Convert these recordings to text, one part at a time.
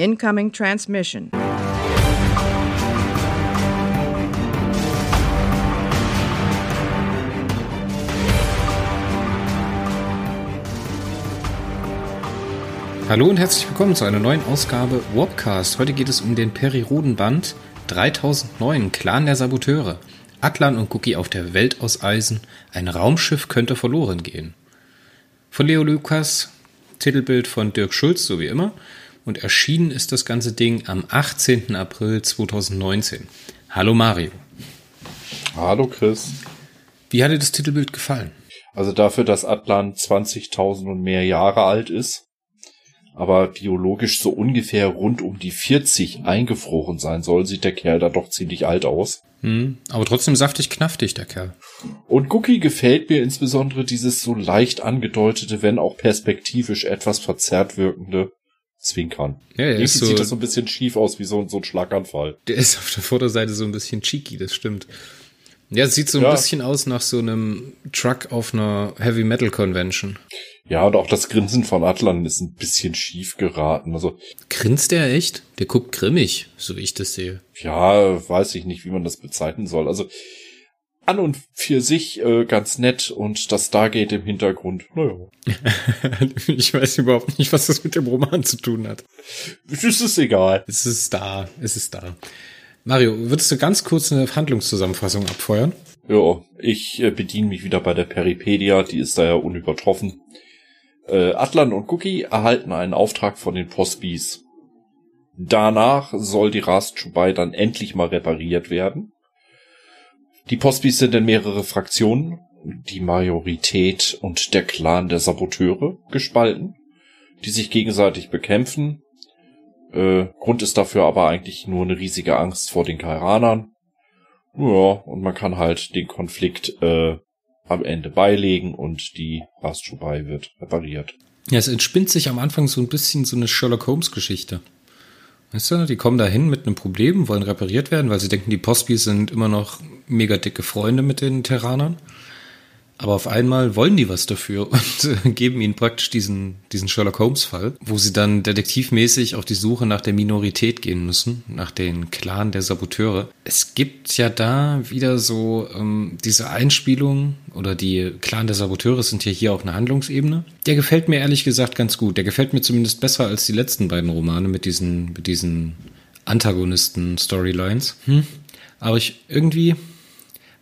Incoming transmission. Hallo und herzlich willkommen zu einer neuen Ausgabe Warpcast. Heute geht es um den Perirodenband 3009, Clan der Saboteure. Atlan und Cookie auf der Welt aus Eisen. Ein Raumschiff könnte verloren gehen. Von Leo Lukas, Titelbild von Dirk Schulz, so wie immer. Und erschienen ist das ganze Ding am 18. April 2019. Hallo Mario. Hallo Chris. Wie hat dir das Titelbild gefallen? Also dafür, dass Atlan 20.000 und mehr Jahre alt ist, aber biologisch so ungefähr rund um die 40 eingefroren sein soll, sieht der Kerl da doch ziemlich alt aus. Hm, aber trotzdem saftig knaftig, der Kerl. Und Cookie gefällt mir insbesondere dieses so leicht angedeutete, wenn auch perspektivisch etwas verzerrt wirkende Zwinkern. Ja, er ist so, sieht das so ein bisschen schief aus, wie so, so ein Schlaganfall. Der ist auf der Vorderseite so ein bisschen cheeky, das stimmt. Ja, es sieht so ein ja. bisschen aus nach so einem Truck auf einer Heavy Metal Convention. Ja, und auch das Grinsen von Atlan ist ein bisschen schief geraten. Also grinst der echt? Der guckt grimmig, so wie ich das sehe. Ja, weiß ich nicht, wie man das bezeichnen soll. Also an und für sich äh, ganz nett und das Stargate im Hintergrund. Naja. ich weiß überhaupt nicht, was das mit dem Roman zu tun hat. Es ist egal. Es ist da. Es ist da. Mario, würdest du ganz kurz eine Handlungszusammenfassung abfeuern? Ja, ich äh, bediene mich wieder bei der Peripedia, die ist da ja unübertroffen. Äh, Atlan und Cookie erhalten einen Auftrag von den Postbis. Danach soll die Rast Chubai dann endlich mal repariert werden. Die Postbis sind in mehrere Fraktionen, die Majorität und der Clan der Saboteure gespalten, die sich gegenseitig bekämpfen. Äh, Grund ist dafür aber eigentlich nur eine riesige Angst vor den Kairanern. Ja, und man kann halt den Konflikt äh, am Ende beilegen und die Rastschubai wird repariert. Ja, es entspinnt sich am Anfang so ein bisschen so eine Sherlock Holmes Geschichte. Weißt du, die kommen da hin mit einem Problem, wollen repariert werden, weil sie denken, die Postbis sind immer noch mega dicke Freunde mit den Terranern. Aber auf einmal wollen die was dafür und geben ihnen praktisch diesen, diesen Sherlock Holmes-Fall, wo sie dann detektivmäßig auf die Suche nach der Minorität gehen müssen, nach den Clan der Saboteure. Es gibt ja da wieder so ähm, diese Einspielung oder die Clan der Saboteure sind ja hier auf einer Handlungsebene. Der gefällt mir ehrlich gesagt ganz gut. Der gefällt mir zumindest besser als die letzten beiden Romane mit diesen, mit diesen Antagonisten-Storylines. Hm. Aber ich irgendwie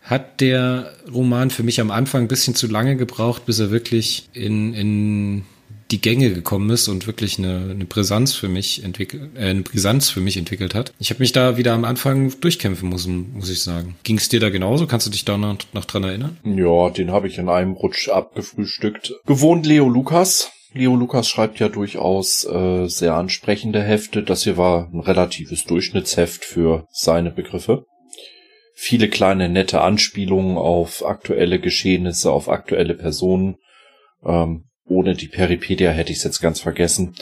hat der Roman für mich am Anfang ein bisschen zu lange gebraucht, bis er wirklich in, in die Gänge gekommen ist und wirklich eine, eine Brisanz für mich entwickelt, äh, eine Brisanz für mich entwickelt hat. Ich habe mich da wieder am Anfang durchkämpfen müssen, muss ich sagen. Ging es dir da genauso? Kannst du dich da noch, noch dran erinnern? Ja, den habe ich in einem Rutsch abgefrühstückt. Gewohnt Leo Lukas. Leo Lukas schreibt ja durchaus äh, sehr ansprechende Hefte. Das hier war ein relatives Durchschnittsheft für seine Begriffe viele kleine nette Anspielungen auf aktuelle Geschehnisse, auf aktuelle Personen. Ähm, ohne die Peripedia hätte ich es jetzt ganz vergessen.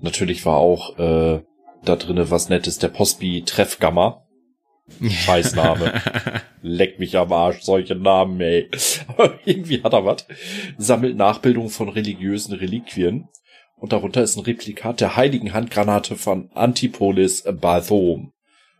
Natürlich war auch äh, da drinne was Nettes, der Postby Treffgamma. Scheißname. Leck mich am Arsch, solche Namen, ey. Aber irgendwie hat er was. Sammelt Nachbildungen von religiösen Reliquien. Und darunter ist ein Replikat der heiligen Handgranate von Antipolis Bathom.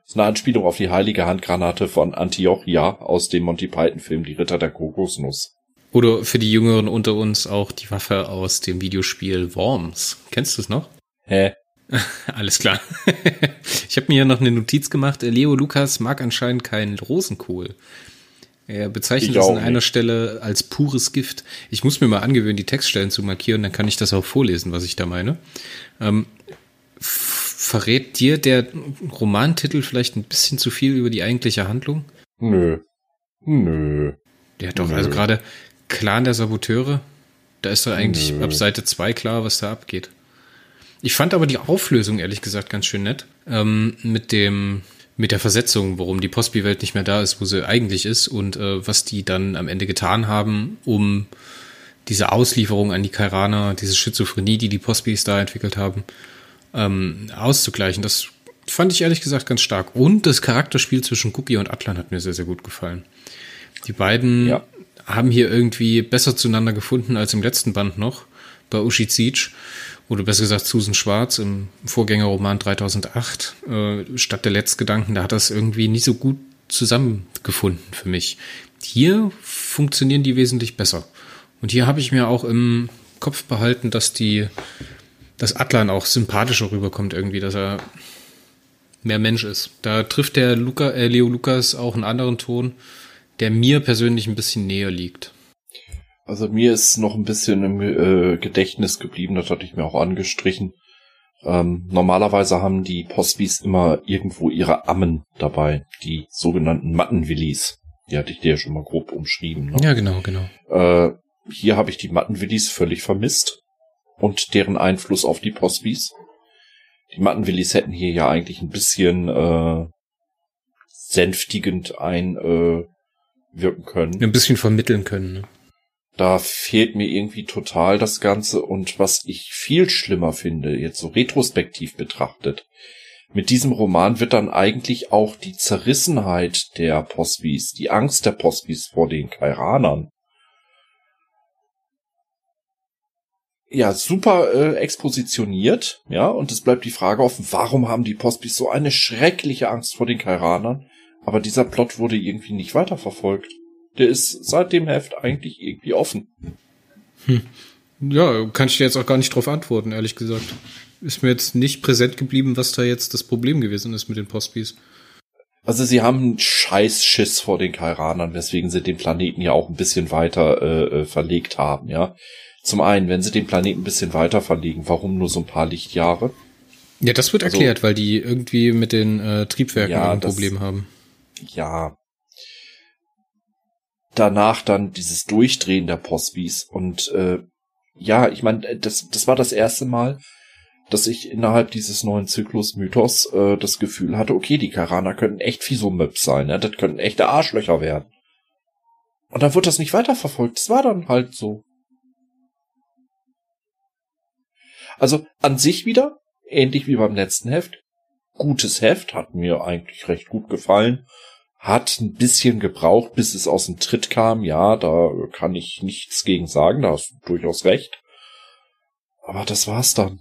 Das ist eine Anspielung auf die heilige Handgranate von Antiochia aus dem Monty Python-Film Die Ritter der Kokosnuss. Oder für die Jüngeren unter uns auch die Waffe aus dem Videospiel Worms. Kennst du es noch? Hä? Alles klar. ich habe mir hier noch eine Notiz gemacht. Leo Lukas mag anscheinend keinen Rosenkohl. Er bezeichnet es an einer nicht. Stelle als pures Gift. Ich muss mir mal angewöhnen, die Textstellen zu markieren, dann kann ich das auch vorlesen, was ich da meine. Ähm, verrät dir der Romantitel vielleicht ein bisschen zu viel über die eigentliche Handlung? Nö. Nö. Der hat doch Nö. also gerade Clan der Saboteure. Da ist doch eigentlich Nö. ab Seite 2 klar, was da abgeht. Ich fand aber die Auflösung ehrlich gesagt ganz schön nett. Ähm, mit dem, mit der Versetzung, warum die Postbi-Welt nicht mehr da ist, wo sie eigentlich ist und äh, was die dann am Ende getan haben, um diese Auslieferung an die Kairaner, diese Schizophrenie, die die Postbis da entwickelt haben, ähm, auszugleichen. Das fand ich ehrlich gesagt ganz stark. Und das Charakterspiel zwischen Cookie und Atlan hat mir sehr, sehr gut gefallen. Die beiden ja. haben hier irgendwie besser zueinander gefunden als im letzten Band noch bei Ushi Siege. oder besser gesagt Susan Schwarz im Vorgängerroman 3008, äh, Stadt der Letztgedanken, da hat das irgendwie nie so gut zusammengefunden für mich. Hier funktionieren die wesentlich besser. Und hier habe ich mir auch im Kopf behalten, dass die, dass Atlan auch sympathischer rüberkommt irgendwie, dass er mehr Mensch ist. Da trifft der Luca, äh, Leo Lukas auch einen anderen Ton, der mir persönlich ein bisschen näher liegt. Also mir ist noch ein bisschen im äh, Gedächtnis geblieben, das hatte ich mir auch angestrichen. Ähm, normalerweise haben die Postbis immer irgendwo ihre Ammen dabei, die sogenannten Mattenwillis. Die hatte ich dir ja schon mal grob umschrieben. Ne? Ja, genau, genau. Äh, hier habe ich die Mattenwillis völlig vermisst und deren Einfluss auf die Postbis. Die Mattenwillis hätten hier ja eigentlich ein bisschen äh, sänftigend einwirken äh, können. Ein bisschen vermitteln können. Ne? Da fehlt mir irgendwie total das Ganze und was ich viel schlimmer finde, jetzt so retrospektiv betrachtet, mit diesem Roman wird dann eigentlich auch die Zerrissenheit der Posbis, die Angst der Posbis vor den Kairanern, ja, super äh, expositioniert, ja, und es bleibt die Frage offen, warum haben die Posbis so eine schreckliche Angst vor den Kairanern? Aber dieser Plot wurde irgendwie nicht weiterverfolgt der ist seit dem Heft eigentlich irgendwie offen. Hm. Ja, kann ich dir jetzt auch gar nicht drauf antworten, ehrlich gesagt. Ist mir jetzt nicht präsent geblieben, was da jetzt das Problem gewesen ist mit den Postbis. Also sie haben einen Scheißschiss vor den Kairanern, weswegen sie den Planeten ja auch ein bisschen weiter äh, äh, verlegt haben, ja. Zum einen, wenn sie den Planeten ein bisschen weiter verlegen, warum nur so ein paar Lichtjahre? Ja, das wird also, erklärt, weil die irgendwie mit den äh, Triebwerken ja, ein Problem haben. Ja, danach dann dieses Durchdrehen der Postbis. Und äh, ja, ich meine, das, das war das erste Mal, dass ich innerhalb dieses neuen Zyklus-Mythos äh, das Gefühl hatte, okay, die Karaner könnten echt wie so Möps sein, ne? das könnten echte Arschlöcher werden. Und dann wird das nicht weiterverfolgt. Das war dann halt so. Also an sich wieder, ähnlich wie beim letzten Heft, gutes Heft, hat mir eigentlich recht gut gefallen hat ein bisschen gebraucht, bis es aus dem Tritt kam. Ja, da kann ich nichts gegen sagen, da hast du durchaus recht. Aber das war's dann.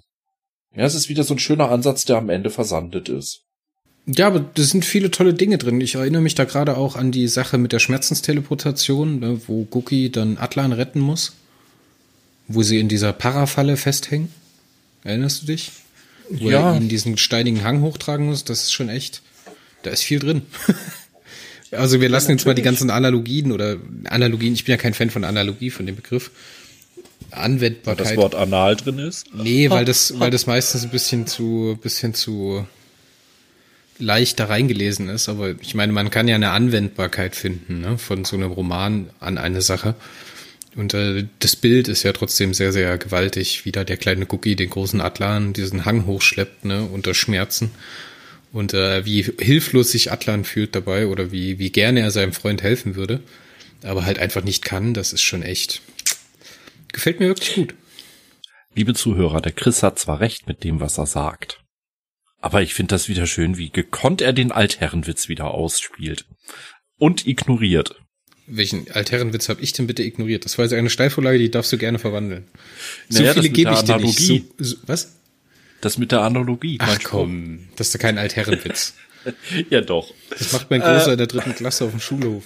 Ja, es ist wieder so ein schöner Ansatz, der am Ende versandet ist. Ja, aber da sind viele tolle Dinge drin. Ich erinnere mich da gerade auch an die Sache mit der Schmerzensteleportation, ne, wo Guki dann Atlan retten muss. Wo sie in dieser Parafalle festhängen. Erinnerst du dich? Wo ja. er ihn diesen steinigen Hang hochtragen muss. Das ist schon echt. Da ist viel drin. Also wir lassen ja, jetzt mal die ganzen Analogien oder Analogien, ich bin ja kein Fan von Analogie, von dem Begriff. Anwendbarkeit. Weil das Wort anal drin ist? Nee, weil das, weil das meistens ein bisschen zu, bisschen zu leicht da reingelesen ist. Aber ich meine, man kann ja eine Anwendbarkeit finden, ne, von so einem Roman an eine Sache. Und äh, das Bild ist ja trotzdem sehr, sehr gewaltig, wie da der kleine Cookie den großen Atlan diesen Hang hochschleppt, ne, unter Schmerzen und äh, wie hilflos sich Atlan fühlt dabei oder wie, wie gerne er seinem Freund helfen würde, aber halt einfach nicht kann, das ist schon echt. Gefällt mir wirklich gut. Liebe Zuhörer, der Chris hat zwar recht mit dem, was er sagt. Aber ich finde das wieder schön, wie gekonnt er den Altherrenwitz wieder ausspielt. Und ignoriert. Welchen Altherrenwitz habe ich denn bitte ignoriert? Das war jetzt eine Steilvorlage, die darfst du gerne verwandeln. So naja, viele gebe ich dir nicht. So, so, was? Das mit der Analogie. Ach komm, das ist kein Altherrenwitz. ja doch. Das macht mein Großer äh, in der dritten Klasse auf dem Schulhof.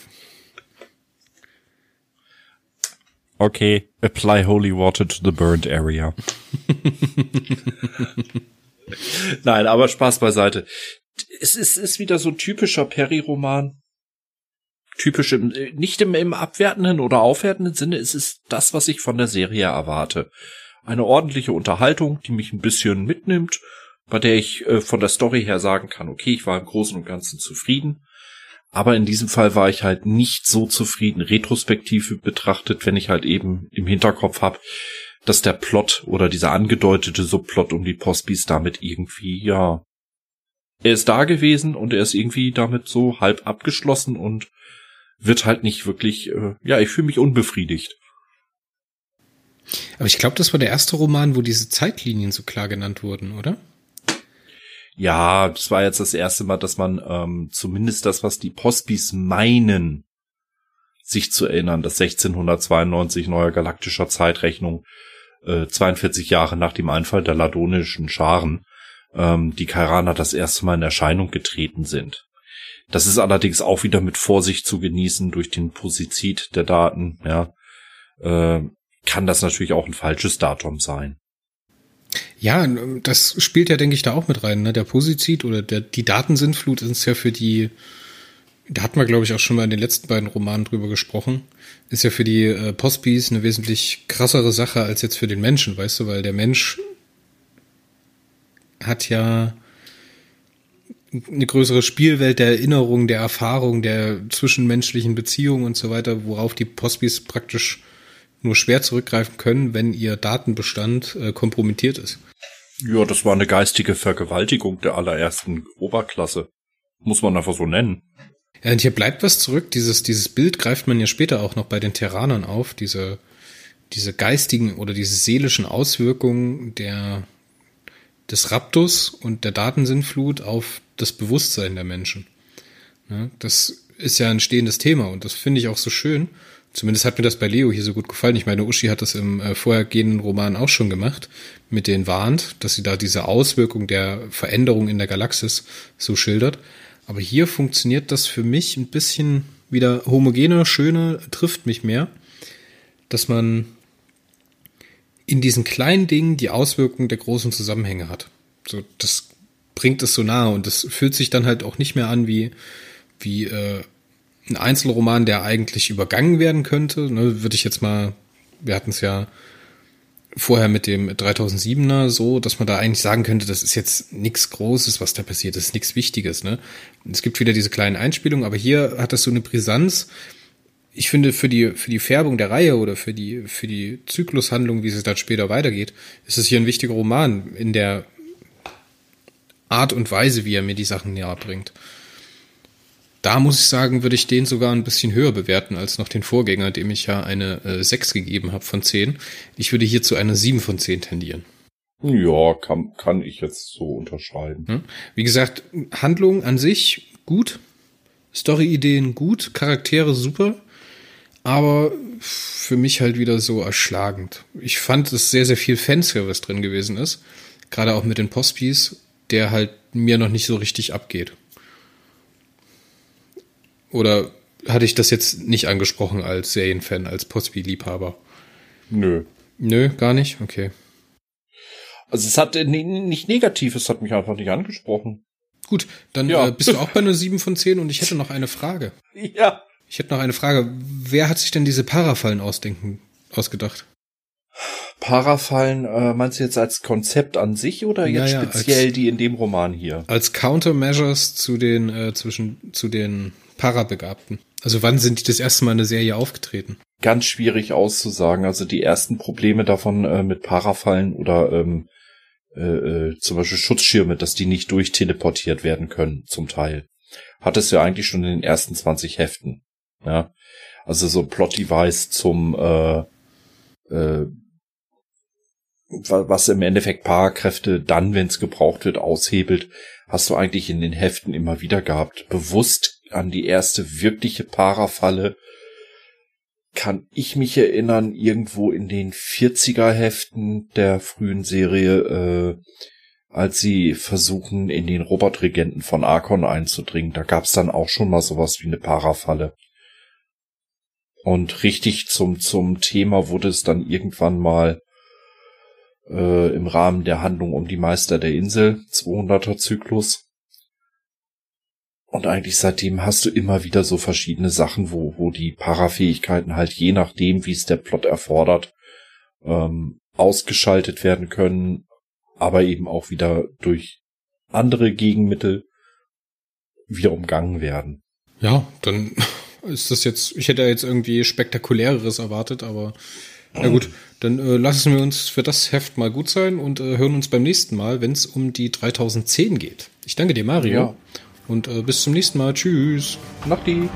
Okay, apply holy water to the burned area. Nein, aber Spaß beiseite. Es ist, ist wieder so ein typischer Perry-Roman. Typisch im, nicht im, im abwertenden oder aufwertenden Sinne, es ist das, was ich von der Serie erwarte eine ordentliche Unterhaltung, die mich ein bisschen mitnimmt, bei der ich äh, von der Story her sagen kann, okay, ich war im Großen und Ganzen zufrieden. Aber in diesem Fall war ich halt nicht so zufrieden, retrospektive betrachtet, wenn ich halt eben im Hinterkopf habe, dass der Plot oder dieser angedeutete Subplot um die Postbis damit irgendwie, ja, er ist da gewesen und er ist irgendwie damit so halb abgeschlossen und wird halt nicht wirklich, äh, ja, ich fühle mich unbefriedigt. Aber ich glaube, das war der erste Roman, wo diese Zeitlinien so klar genannt wurden, oder? Ja, das war jetzt das erste Mal, dass man ähm, zumindest das, was die Postbis meinen, sich zu erinnern, dass 1692 neuer galaktischer Zeitrechnung äh, 42 Jahre nach dem Einfall der ladonischen Scharen, ähm, die Kairaner das erste Mal in Erscheinung getreten sind. Das ist allerdings auch wieder mit Vorsicht zu genießen durch den Posizid der Daten, ja. Äh, kann das natürlich auch ein falsches Datum sein. Ja, das spielt ja, denke ich, da auch mit rein. Ne? Der Posizid oder der, die Datensintflut ist ja für die, da hatten wir, glaube ich, auch schon mal in den letzten beiden Romanen drüber gesprochen, ist ja für die äh, Postbis eine wesentlich krassere Sache als jetzt für den Menschen, weißt du, weil der Mensch hat ja eine größere Spielwelt der Erinnerung, der Erfahrung, der zwischenmenschlichen Beziehungen und so weiter, worauf die Postbis praktisch nur schwer zurückgreifen können, wenn ihr Datenbestand äh, kompromittiert ist. Ja, das war eine geistige Vergewaltigung der allerersten Oberklasse. Muss man einfach so nennen. Ja, und hier bleibt was zurück. Dieses, dieses Bild greift man ja später auch noch bei den Terranern auf. Diese, diese geistigen oder diese seelischen Auswirkungen der, des Raptus und der Datensinnflut auf das Bewusstsein der Menschen. Ja, das ist ja ein stehendes Thema und das finde ich auch so schön. Zumindest hat mir das bei Leo hier so gut gefallen. Ich meine, Uschi hat das im äh, vorhergehenden Roman auch schon gemacht mit den Warnt, dass sie da diese Auswirkung der Veränderung in der Galaxis so schildert. Aber hier funktioniert das für mich ein bisschen wieder homogener, schöner, trifft mich mehr, dass man in diesen kleinen Dingen die Auswirkungen der großen Zusammenhänge hat. So, das bringt es so nahe und das fühlt sich dann halt auch nicht mehr an wie, wie äh, ein Einzelroman, der eigentlich übergangen werden könnte. Ne, würde ich jetzt mal, wir hatten es ja vorher mit dem 3007er so, dass man da eigentlich sagen könnte, das ist jetzt nichts Großes, was da passiert, das ist nichts Wichtiges. Ne? Es gibt wieder diese kleinen Einspielungen, aber hier hat das so eine Brisanz. Ich finde, für die, für die Färbung der Reihe oder für die, für die Zyklushandlung, wie es dann später weitergeht, ist es hier ein wichtiger Roman in der Art und Weise, wie er mir die Sachen näher bringt da muss ich sagen, würde ich den sogar ein bisschen höher bewerten als noch den Vorgänger, dem ich ja eine äh, 6 gegeben habe von 10. Ich würde hier zu einer 7 von 10 tendieren. Ja, kann, kann ich jetzt so unterschreiben. Hm? Wie gesagt, Handlung an sich gut, Story-Ideen gut, Charaktere super, aber für mich halt wieder so erschlagend. Ich fand, dass sehr, sehr viel Fanservice drin gewesen ist, gerade auch mit den Postpiece, der halt mir noch nicht so richtig abgeht. Oder hatte ich das jetzt nicht angesprochen als Serienfan, als Postby-Liebhaber? Nö. Nö, gar nicht? Okay. Also es hat äh, nicht negativ, es hat mich einfach nicht angesprochen. Gut, dann ja. äh, bist du auch bei einer 7 von 10 und ich hätte noch eine Frage. Ja. Ich hätte noch eine Frage. Wer hat sich denn diese Parafallen ausdenken, ausgedacht? Parafallen, äh, meinst du jetzt als Konzept an sich oder jetzt ja, speziell als, die in dem Roman hier? Als Countermeasures zu den, äh, zwischen, zu den Parabegabten? Also wann sind die das erste Mal in der Serie aufgetreten? Ganz schwierig auszusagen. Also die ersten Probleme davon äh, mit Parafallen oder ähm, äh, äh, zum Beispiel Schutzschirme, dass die nicht durchteleportiert werden können, zum Teil. Hat es ja eigentlich schon in den ersten 20 Heften. Ja. Also so Plot-Device zum äh, äh, was im Endeffekt Parakräfte dann, wenn es gebraucht wird, aushebelt, hast du eigentlich in den Heften immer wieder gehabt. Bewusst an die erste wirkliche Parafalle kann ich mich erinnern, irgendwo in den 40er Heften der frühen Serie, äh, als sie versuchen, in den Robotregenten von Arkon einzudringen. Da gab's dann auch schon mal sowas wie eine Parafalle. Und richtig zum, zum Thema wurde es dann irgendwann mal äh, im Rahmen der Handlung um die Meister der Insel, 200er Zyklus. Und eigentlich seitdem hast du immer wieder so verschiedene Sachen, wo, wo die Parafähigkeiten halt je nachdem, wie es der Plot erfordert, ähm, ausgeschaltet werden können, aber eben auch wieder durch andere Gegenmittel wieder umgangen werden. Ja, dann ist das jetzt, ich hätte jetzt irgendwie spektakuläreres erwartet, aber na gut, dann äh, lassen wir uns für das Heft mal gut sein und äh, hören uns beim nächsten Mal, wenn es um die 3010 geht. Ich danke dir, Mario. Ja. Und äh, bis zum nächsten Mal. Tschüss. Nachti.